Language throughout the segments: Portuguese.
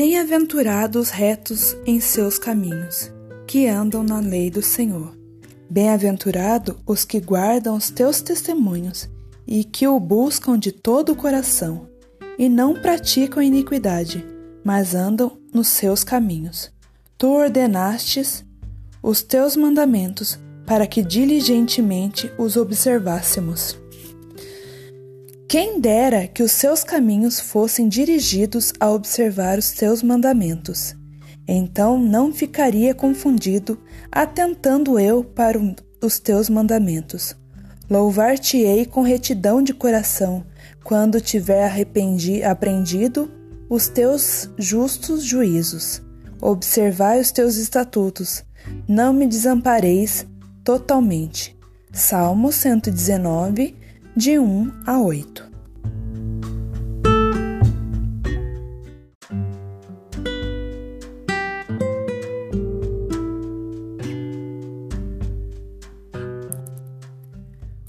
Bem-aventurados retos em seus caminhos, que andam na lei do Senhor. Bem-aventurado os que guardam os teus testemunhos e que o buscam de todo o coração, e não praticam iniquidade, mas andam nos seus caminhos. Tu ordenastes os teus mandamentos para que diligentemente os observássemos. Quem dera que os seus caminhos fossem dirigidos a observar os teus mandamentos. Então não ficaria confundido, atentando eu para os teus mandamentos. Louvar-te-ei com retidão de coração, quando tiver arrependi, aprendido os teus justos juízos. Observai os teus estatutos, não me desampareis totalmente. Salmo 119, de 1 a 8.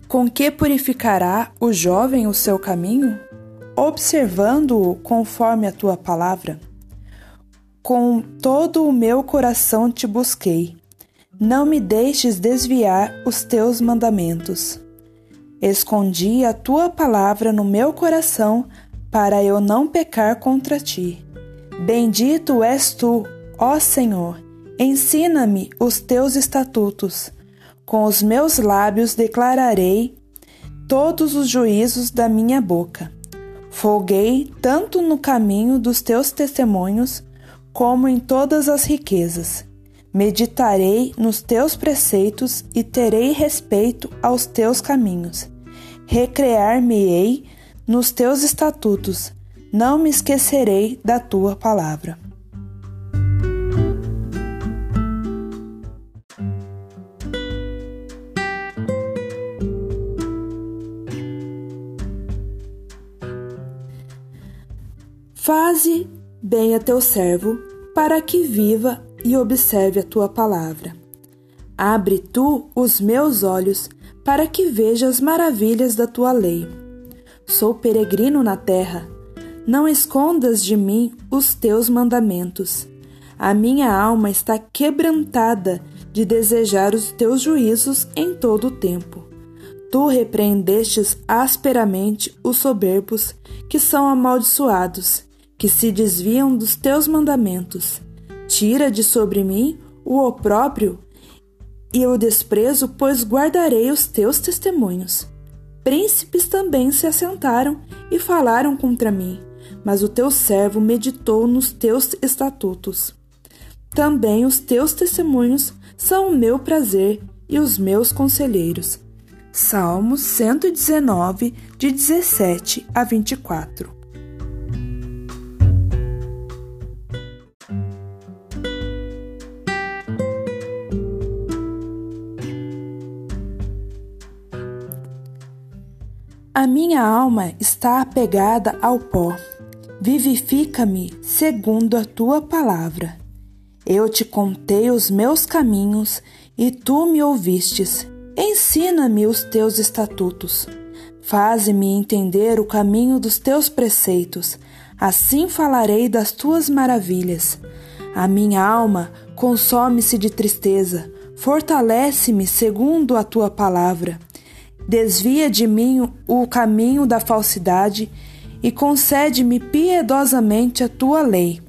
Com que purificará o jovem o seu caminho? Observando-o conforme a tua palavra. Com todo o meu coração te busquei. Não me deixes desviar os teus mandamentos. Escondi a tua palavra no meu coração para eu não pecar contra ti. Bendito és tu, ó Senhor. Ensina-me os teus estatutos. Com os meus lábios declararei todos os juízos da minha boca. Folguei tanto no caminho dos teus testemunhos como em todas as riquezas. Meditarei nos teus preceitos e terei respeito aos teus caminhos. Recrear-me-ei nos teus estatutos, não me esquecerei da tua palavra. Faze bem a teu servo, para que viva e observe a tua palavra. Abre tu os meus olhos para que veja as maravilhas da tua lei. Sou peregrino na terra. Não escondas de mim os teus mandamentos. A minha alma está quebrantada de desejar os teus juízos em todo o tempo. Tu repreendestes asperamente os soberbos que são amaldiçoados, que se desviam dos teus mandamentos. Tira de sobre mim o opróbrio e o desprezo, pois guardarei os teus testemunhos. Príncipes também se assentaram e falaram contra mim, mas o teu servo meditou nos teus estatutos. Também os teus testemunhos são o meu prazer e os meus conselheiros. Salmos 119, de 17 a 24. A minha alma está apegada ao pó. Vivifica-me segundo a tua palavra. Eu te contei os meus caminhos e tu me ouvistes. Ensina-me os teus estatutos. Faze-me entender o caminho dos teus preceitos. Assim falarei das tuas maravilhas. A minha alma consome-se de tristeza. Fortalece-me segundo a tua palavra. Desvia de mim o caminho da falsidade e concede-me piedosamente a tua lei.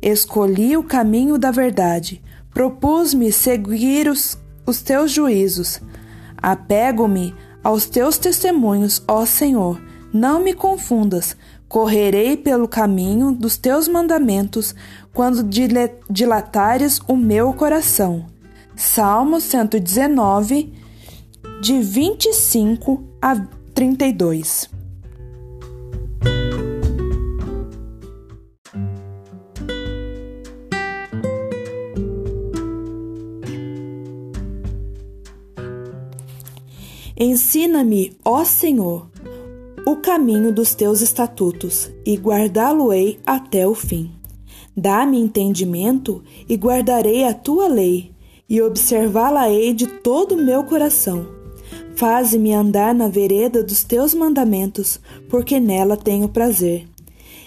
Escolhi o caminho da verdade, propus-me seguir os, os teus juízos. Apego-me aos teus testemunhos, ó Senhor. Não me confundas, correrei pelo caminho dos teus mandamentos quando dilatares o meu coração. Salmo 119, de 25 a 32. Ensina-me, ó Senhor, o caminho dos teus estatutos, e guardá-lo-ei até o fim. Dá-me entendimento, e guardarei a tua lei, e observá-la-ei de todo o meu coração Faze-me andar na vereda dos teus mandamentos, porque nela tenho prazer.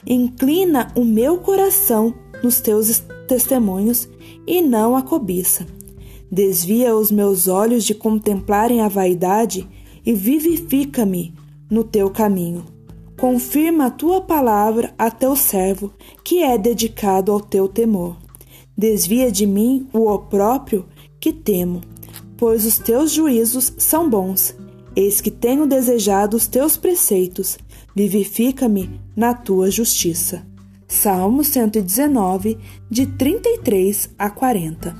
Inclina o meu coração nos teus testemunhos e não a cobiça. Desvia os meus olhos de contemplarem a vaidade e vivifica-me no teu caminho. Confirma a tua palavra a teu servo, que é dedicado ao teu temor. Desvia de mim o opróprio que temo, pois os teus juízos são bons. Eis que tenho desejado os teus preceitos, vivifica-me na tua justiça. Salmo 119, de 33 a 40.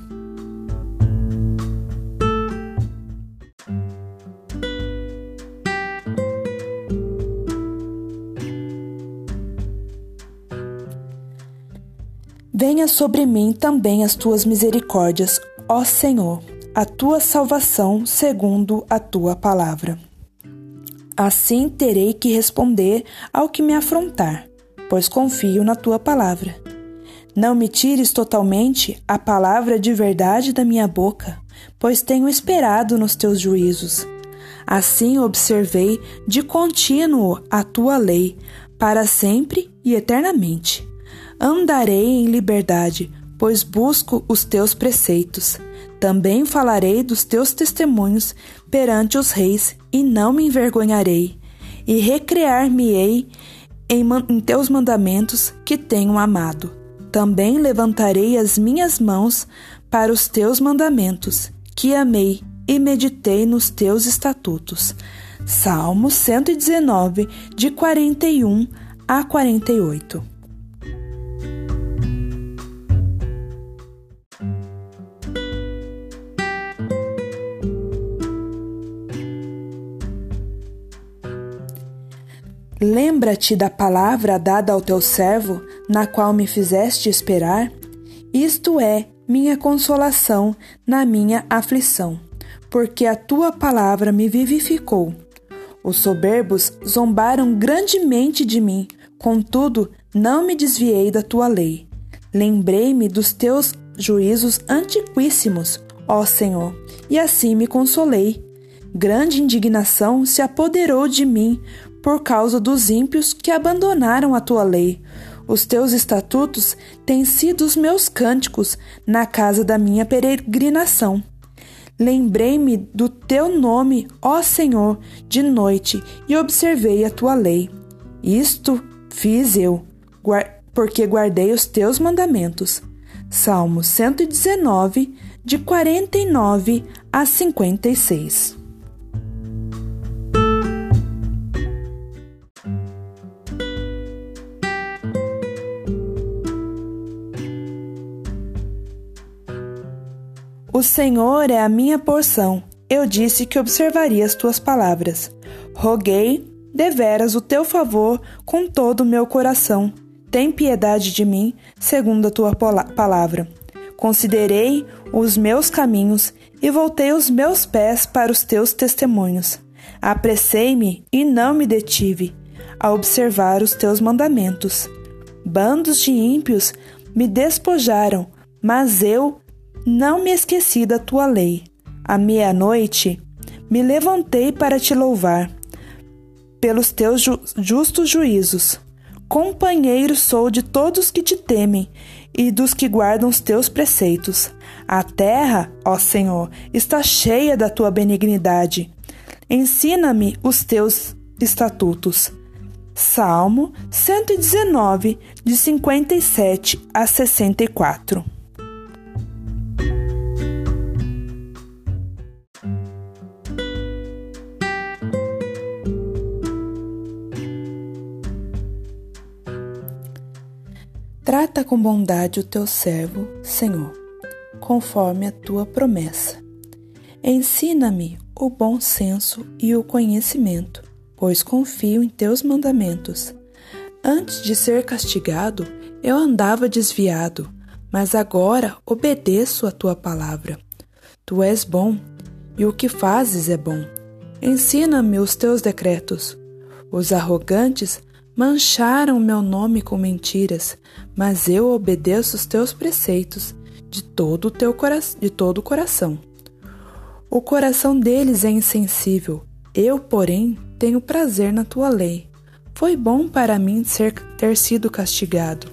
Venha sobre mim também as tuas misericórdias, ó Senhor, a tua salvação segundo a tua palavra. Assim terei que responder ao que me afrontar pois confio na tua palavra. Não me tires totalmente a palavra de verdade da minha boca, pois tenho esperado nos teus juízos. Assim observei de contínuo a tua lei, para sempre e eternamente. Andarei em liberdade, pois busco os teus preceitos. Também falarei dos teus testemunhos perante os reis, e não me envergonharei, e recrear-me-ei em, em teus mandamentos que tenho amado. Também levantarei as minhas mãos para os teus mandamentos, que amei e meditei nos teus estatutos. Salmo 119, de 41 a 48. Lembra-te da palavra dada ao teu servo, na qual me fizeste esperar? Isto é minha consolação na minha aflição, porque a tua palavra me vivificou. Os soberbos zombaram grandemente de mim, contudo, não me desviei da tua lei. Lembrei-me dos teus juízos antiquíssimos, ó Senhor, e assim me consolei. Grande indignação se apoderou de mim por causa dos ímpios que abandonaram a tua lei. Os teus estatutos têm sido os meus cânticos na casa da minha peregrinação. Lembrei-me do teu nome, ó Senhor, de noite e observei a tua lei. Isto fiz eu, porque guardei os teus mandamentos. Salmo 119, de 49 a 56. O Senhor é a minha porção. Eu disse que observaria as tuas palavras. Roguei, deveras, o teu favor com todo o meu coração. Tem piedade de mim, segundo a tua palavra. Considerei os meus caminhos e voltei os meus pés para os teus testemunhos. Apressei-me e não me detive a observar os teus mandamentos. Bandos de ímpios me despojaram, mas eu não me esqueci da tua lei. À meia-noite me levantei para te louvar pelos teus ju justos juízos. Companheiro sou de todos que te temem e dos que guardam os teus preceitos. A terra, ó Senhor, está cheia da tua benignidade. Ensina-me os teus estatutos. Salmo 119, de 57 a 64. Trata com bondade o teu servo, Senhor, conforme a tua promessa. Ensina-me o bom senso e o conhecimento, pois confio em teus mandamentos. Antes de ser castigado, eu andava desviado, mas agora obedeço a tua palavra. Tu és bom, e o que fazes é bom. Ensina-me os teus decretos. Os arrogantes Mancharam meu nome com mentiras, mas eu obedeço os teus preceitos de todo o teu de todo o coração. O coração deles é insensível, eu, porém, tenho prazer na tua lei. Foi bom para mim ser, ter sido castigado,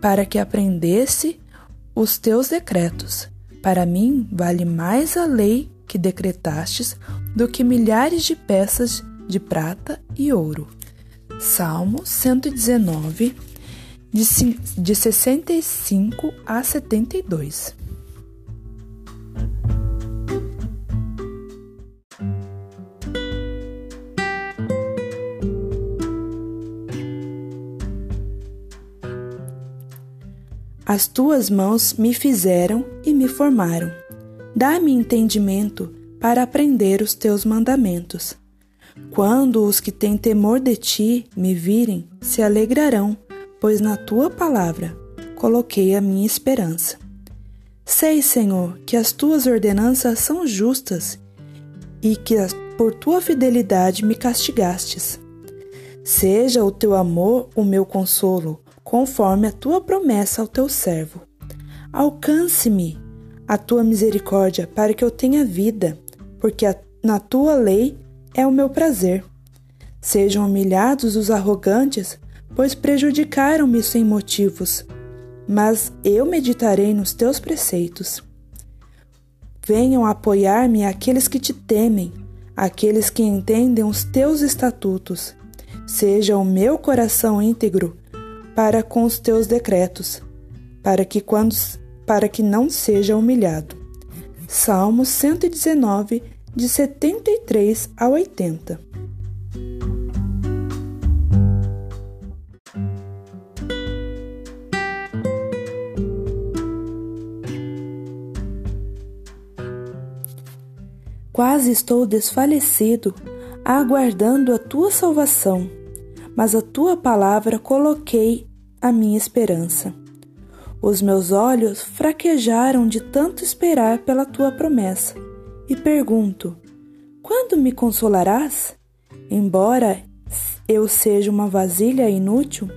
para que aprendesse os teus decretos. Para mim vale mais a lei que decretastes do que milhares de peças de prata e ouro. Salmo 119, de 65 a 72. As tuas mãos me fizeram e me formaram. Dá-me entendimento para aprender os teus mandamentos. Quando os que têm temor de ti me virem, se alegrarão, pois na tua palavra coloquei a minha esperança. Sei, Senhor, que as tuas ordenanças são justas e que por tua fidelidade me castigastes. Seja o teu amor o meu consolo conforme a tua promessa ao teu servo. Alcance-me a tua misericórdia para que eu tenha vida, porque na tua lei é o meu prazer. Sejam humilhados os arrogantes, pois prejudicaram-me sem motivos, mas eu meditarei nos teus preceitos. Venham apoiar-me aqueles que te temem, aqueles que entendem os teus estatutos. Seja o meu coração íntegro para com os teus decretos, para que quando para que não seja humilhado. Salmo 119, de 73 a 80. Quase estou desfalecido, aguardando a tua salvação mas a tua palavra coloquei a minha esperança. Os meus olhos fraquejaram de tanto esperar pela tua promessa, e pergunto: quando me consolarás? Embora eu seja uma vasilha inútil,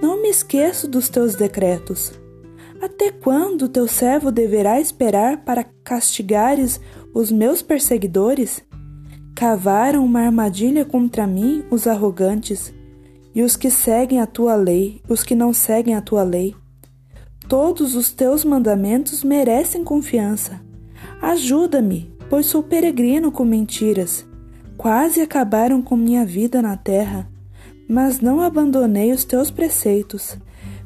não me esqueço dos teus decretos. Até quando teu servo deverá esperar para castigares os meus perseguidores? Cavaram uma armadilha contra mim os arrogantes e os que seguem a tua lei, os que não seguem a tua lei. Todos os teus mandamentos merecem confiança. Ajuda-me, pois sou peregrino com mentiras. Quase acabaram com minha vida na terra, mas não abandonei os teus preceitos.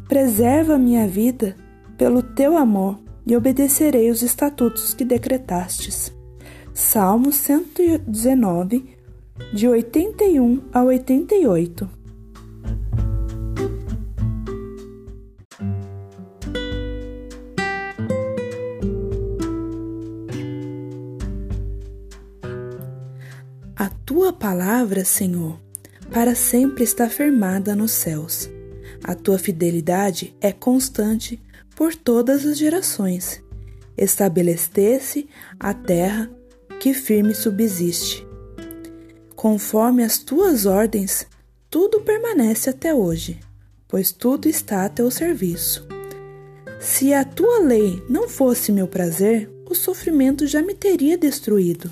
Preserva minha vida pelo teu amor e obedecerei os estatutos que decretastes. Salmo 119, de 81 a 88. Tua palavra, Senhor, para sempre está firmada nos céus. A tua fidelidade é constante por todas as gerações. Estabeleceste a terra que firme subsiste. Conforme as tuas ordens, tudo permanece até hoje, pois tudo está a teu serviço. Se a tua lei não fosse meu prazer, o sofrimento já me teria destruído.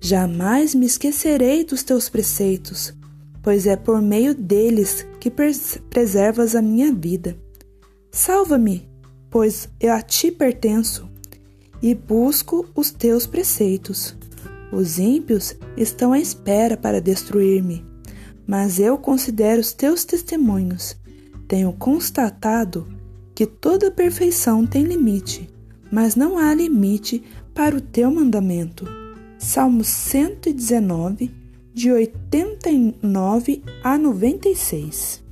Jamais me esquecerei dos teus preceitos, pois é por meio deles que preservas a minha vida. Salva-me, pois eu a ti pertenço, e busco os teus preceitos. Os ímpios estão à espera para destruir-me, mas eu considero os teus testemunhos. Tenho constatado que toda perfeição tem limite, mas não há limite para o teu mandamento. Salmo 119, de 89 a 96.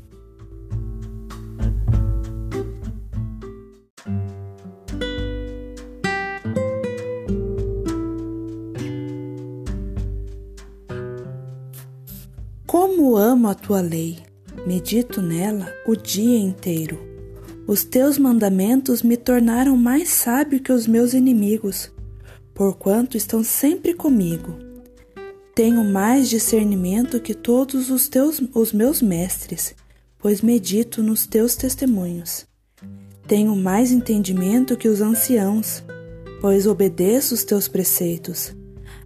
Como amo a tua lei, medito nela o dia inteiro. Os teus mandamentos me tornaram mais sábio que os meus inimigos porquanto estão sempre comigo. Tenho mais discernimento que todos os teus os meus mestres, pois medito nos teus testemunhos. Tenho mais entendimento que os anciãos, pois obedeço os teus preceitos.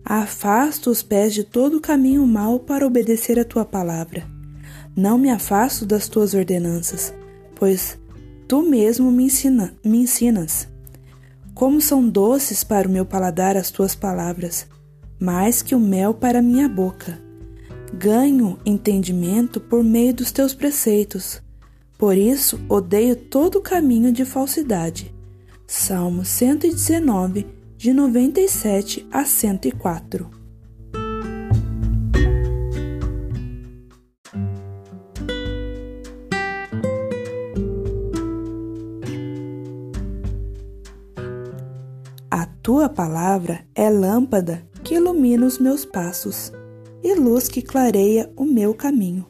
Afasto os pés de todo caminho mau para obedecer a tua palavra. Não me afasto das tuas ordenanças, pois tu mesmo me, ensina, me ensinas. Como são doces para o meu paladar as tuas palavras, mais que o mel para minha boca. Ganho entendimento por meio dos teus preceitos. Por isso odeio todo caminho de falsidade. Salmo 119, de 97 a 104. Tua palavra é lâmpada que ilumina os meus passos e luz que clareia o meu caminho.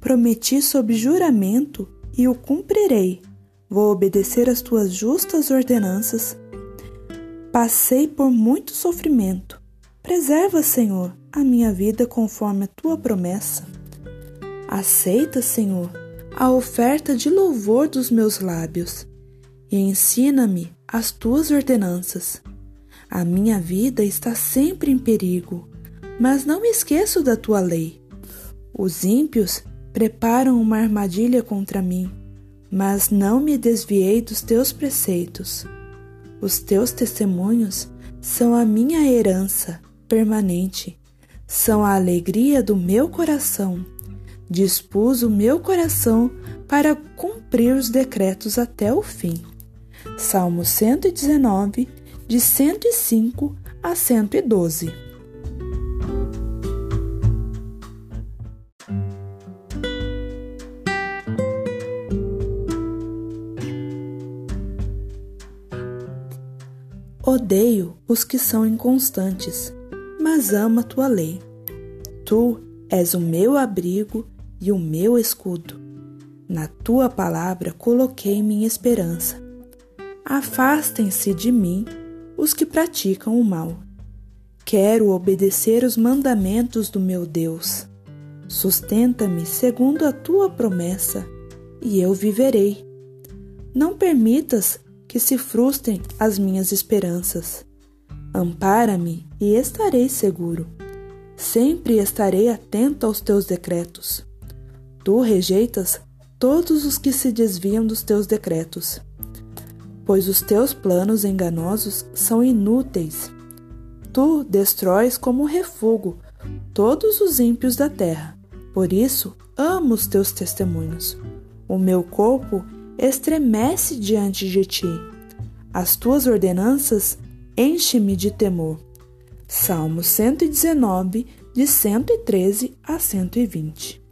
Prometi sob juramento e o cumprirei. Vou obedecer às tuas justas ordenanças. Passei por muito sofrimento. Preserva, Senhor, a minha vida conforme a tua promessa. Aceita, Senhor, a oferta de louvor dos meus lábios e ensina-me as tuas ordenanças. A minha vida está sempre em perigo, mas não me esqueço da tua lei. Os ímpios preparam uma armadilha contra mim, mas não me desviei dos teus preceitos. Os teus testemunhos são a minha herança permanente, são a alegria do meu coração. Dispus o meu coração para cumprir os decretos até o fim. Salmo 119, de 105 a 112. Odeio os que são inconstantes, mas amo a tua lei. Tu és o meu abrigo e o meu escudo. Na tua palavra coloquei minha esperança. Afastem-se de mim os que praticam o mal. Quero obedecer os mandamentos do meu Deus. Sustenta-me segundo a tua promessa, e eu viverei. Não permitas que se frustrem as minhas esperanças. Ampara-me e estarei seguro. Sempre estarei atento aos teus decretos. Tu rejeitas todos os que se desviam dos teus decretos pois os teus planos enganosos são inúteis. Tu destróis como refúgio todos os ímpios da terra. Por isso, amo os teus testemunhos. O meu corpo estremece diante de ti. As tuas ordenanças enchem-me de temor. Salmo 119, de 113 a 120.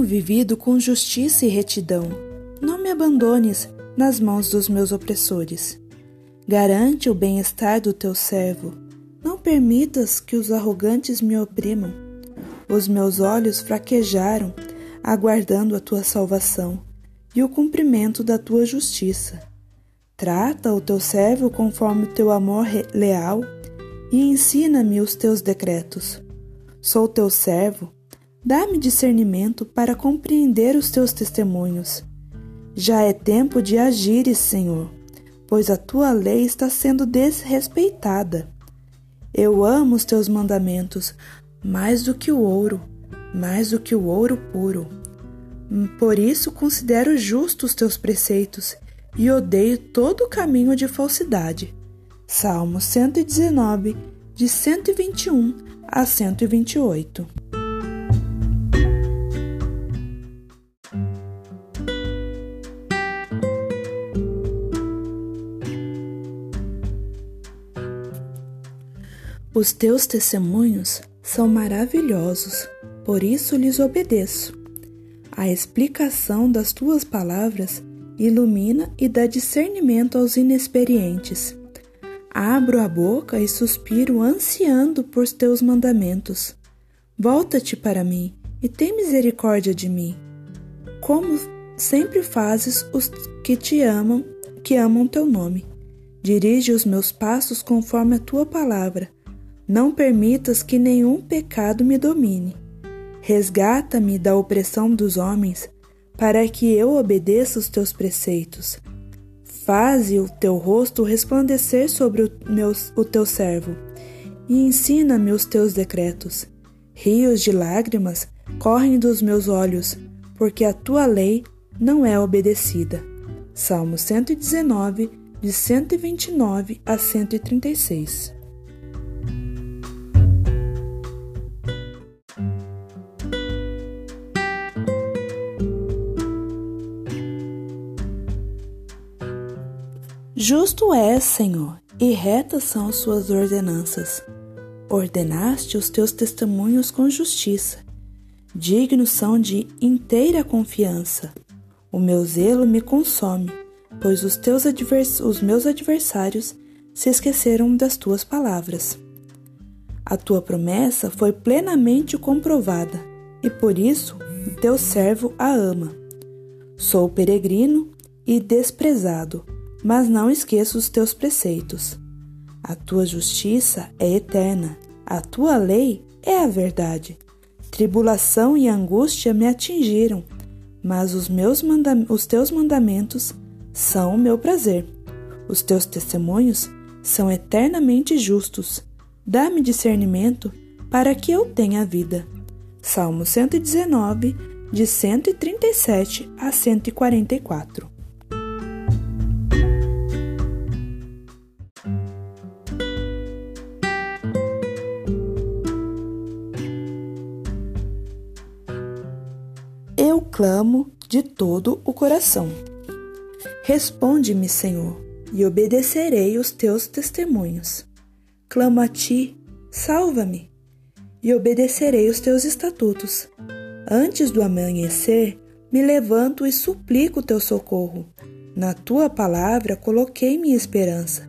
Tenho vivido com justiça e retidão. Não me abandones nas mãos dos meus opressores. Garante o bem-estar do teu servo. Não permitas que os arrogantes me oprimam. Os meus olhos fraquejaram, aguardando a tua salvação e o cumprimento da tua justiça. Trata o teu servo conforme o teu amor leal e ensina-me os teus decretos. Sou teu servo, Dá-me discernimento para compreender os teus testemunhos. Já é tempo de agires, Senhor, pois a tua lei está sendo desrespeitada. Eu amo os teus mandamentos mais do que o ouro, mais do que o ouro puro. Por isso considero justos os teus preceitos e odeio todo o caminho de falsidade. Salmo 119, de 121 a 128. Os teus testemunhos são maravilhosos, por isso lhes obedeço. A explicação das tuas palavras ilumina e dá discernimento aos inexperientes. Abro a boca e suspiro ansiando por teus mandamentos. Volta-te para mim e tem misericórdia de mim. Como sempre fazes os que te amam, que amam teu nome. Dirige os meus passos conforme a tua palavra não permitas que nenhum pecado me domine. Resgata-me da opressão dos homens, para que eu obedeça os teus preceitos. Faze o teu rosto resplandecer sobre o, meu, o teu servo, e ensina-me os teus decretos. Rios de lágrimas correm dos meus olhos, porque a tua lei não é obedecida. Salmo 119, de 129 a 136. Justo és, Senhor, e retas são as suas ordenanças. Ordenaste os teus testemunhos com justiça. Dignos são de inteira confiança. O meu zelo me consome, pois os, teus advers os meus adversários se esqueceram das tuas palavras. A tua promessa foi plenamente comprovada, e por isso o teu servo a ama. Sou peregrino e desprezado mas não esqueço os teus preceitos. A tua justiça é eterna, a tua lei é a verdade. Tribulação e angústia me atingiram, mas os, meus os teus mandamentos são o meu prazer. Os teus testemunhos são eternamente justos. Dá-me discernimento para que eu tenha vida. Salmo 119, de 137 a 144. Clamo de todo o coração. Responde-me, Senhor, e obedecerei os teus testemunhos. Clamo a ti, salva-me, e obedecerei os teus estatutos. Antes do amanhecer, me levanto e suplico o teu socorro. Na tua palavra coloquei minha esperança.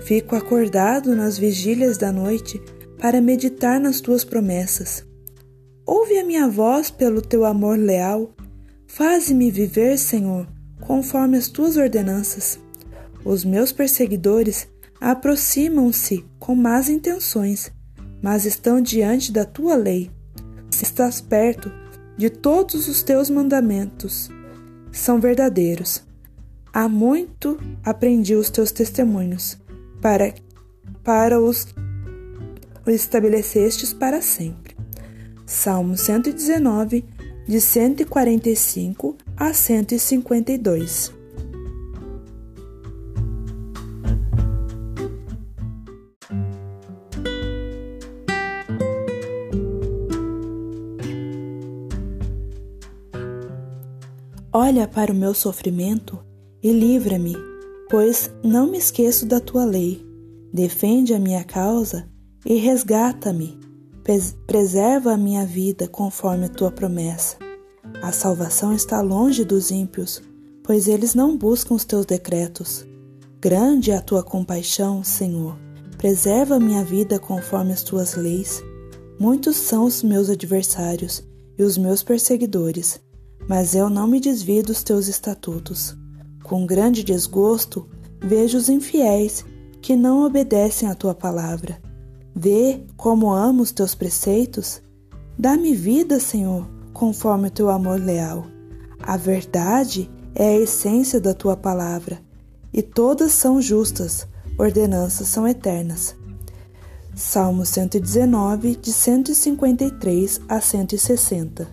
Fico acordado nas vigílias da noite para meditar nas tuas promessas. Ouve a minha voz pelo teu amor leal. Faze-me viver, Senhor, conforme as tuas ordenanças. Os meus perseguidores aproximam-se com más intenções, mas estão diante da tua lei. Estás perto de todos os teus mandamentos. São verdadeiros. Há muito aprendi os teus testemunhos, para, para os estabelecestes para sempre. Salmo 119, de 145 a 152. Olha para o meu sofrimento e livra-me, pois não me esqueço da tua lei. Defende a minha causa e resgata-me Preserva a minha vida conforme a tua promessa. A salvação está longe dos ímpios, pois eles não buscam os teus decretos. Grande é a tua compaixão, Senhor. Preserva a minha vida conforme as tuas leis. Muitos são os meus adversários e os meus perseguidores, mas eu não me desvio dos teus estatutos. Com grande desgosto, vejo os infiéis que não obedecem à tua palavra. Vê como amo os teus preceitos. Dá-me vida, Senhor, conforme o teu amor leal. A verdade é a essência da tua palavra, e todas são justas, ordenanças são eternas. Salmo 119, de 153 a 160.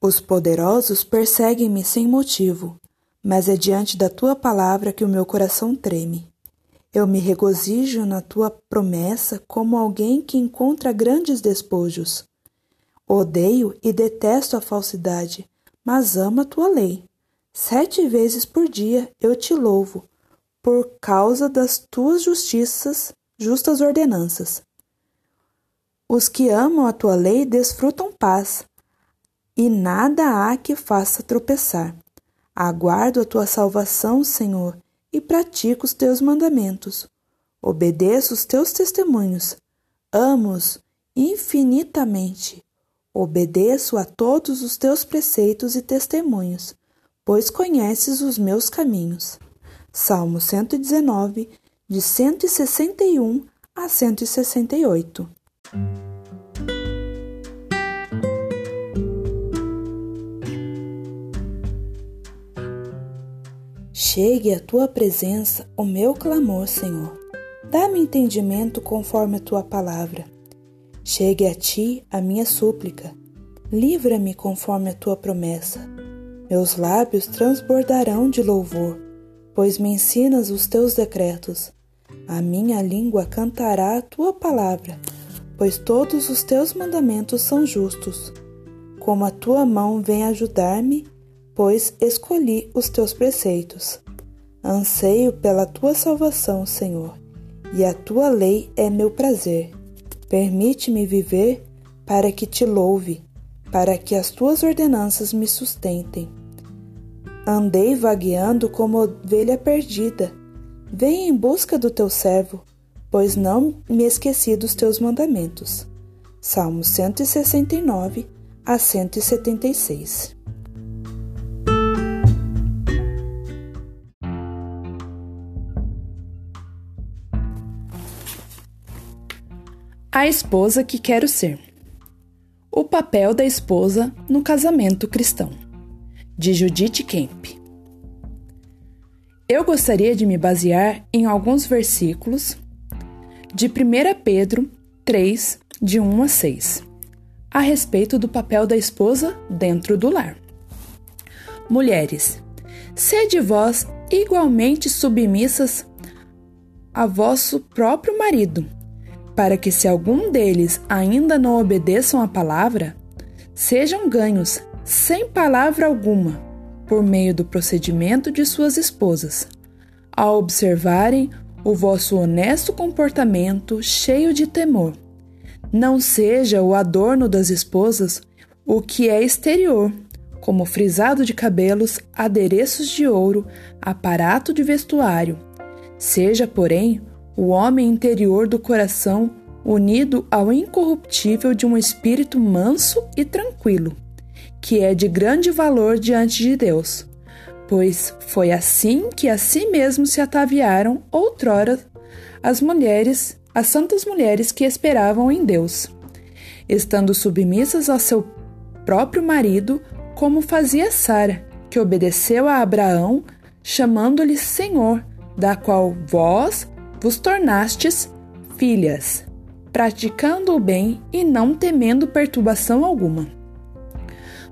Os poderosos perseguem-me sem motivo, mas é diante da tua palavra que o meu coração treme. Eu me regozijo na tua promessa como alguém que encontra grandes despojos. Odeio e detesto a falsidade, mas amo a tua lei. Sete vezes por dia eu te louvo, por causa das tuas justiças, justas ordenanças. Os que amam a tua lei desfrutam paz, e nada há que faça tropeçar. Aguardo a tua salvação, Senhor, e pratico os teus mandamentos. Obedeço os teus testemunhos. Amo-os infinitamente. Obedeço a todos os teus preceitos e testemunhos, pois conheces os meus caminhos. Salmo 119, de 161 a 168. Chegue à tua presença o meu clamor, Senhor. Dá-me entendimento conforme a tua palavra. Chegue a ti a minha súplica. Livra-me conforme a tua promessa. Meus lábios transbordarão de louvor, pois me ensinas os teus decretos. A minha língua cantará a tua palavra, pois todos os teus mandamentos são justos. Como a tua mão vem ajudar-me, pois escolhi os teus preceitos. Anseio pela tua salvação, Senhor, e a tua lei é meu prazer. Permite-me viver para que te louve, para que as tuas ordenanças me sustentem. Andei vagueando como ovelha perdida. Venha em busca do teu servo, pois não me esqueci dos teus mandamentos. Salmos 169 a 176. A esposa que quero ser. O papel da esposa no casamento cristão de Judith Kemp. Eu gostaria de me basear em alguns versículos de 1 Pedro 3, de 1 a 6, a respeito do papel da esposa dentro do lar. Mulheres, sede vós igualmente submissas a vosso próprio marido, para que, se algum deles ainda não obedeçam à palavra, sejam ganhos sem palavra alguma, por meio do procedimento de suas esposas, ao observarem o vosso honesto comportamento cheio de temor. Não seja o adorno das esposas o que é exterior, como frisado de cabelos, adereços de ouro, aparato de vestuário. Seja, porém, o homem interior do coração unido ao incorruptível de um espírito manso e tranquilo que é de grande valor diante de Deus, pois foi assim que a si mesmo se ataviaram outrora as mulheres, as santas mulheres que esperavam em Deus, estando submissas ao seu próprio marido, como fazia Sara, que obedeceu a Abraão, chamando-lhe Senhor, da qual vós vos tornastes filhas, praticando o bem e não temendo perturbação alguma.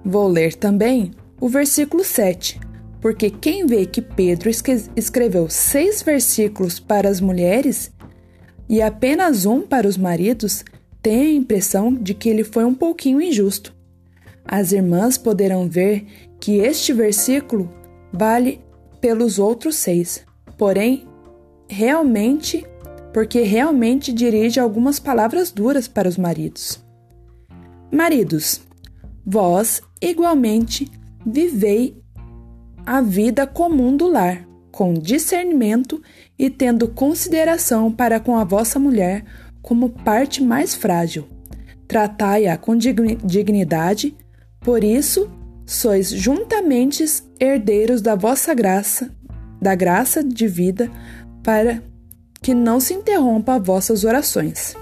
Vou ler também o versículo 7, porque quem vê que Pedro escreveu seis versículos para as mulheres e apenas um para os maridos, tem a impressão de que ele foi um pouquinho injusto. As irmãs poderão ver que este versículo vale pelos outros seis, porém, realmente, porque realmente dirige algumas palavras duras para os maridos. Maridos, Vós, igualmente, vivei a vida comum do lar, com discernimento e tendo consideração para com a vossa mulher como parte mais frágil. Tratai-a com dignidade, por isso sois juntamente herdeiros da vossa graça, da graça de vida, para que não se interrompa vossas orações.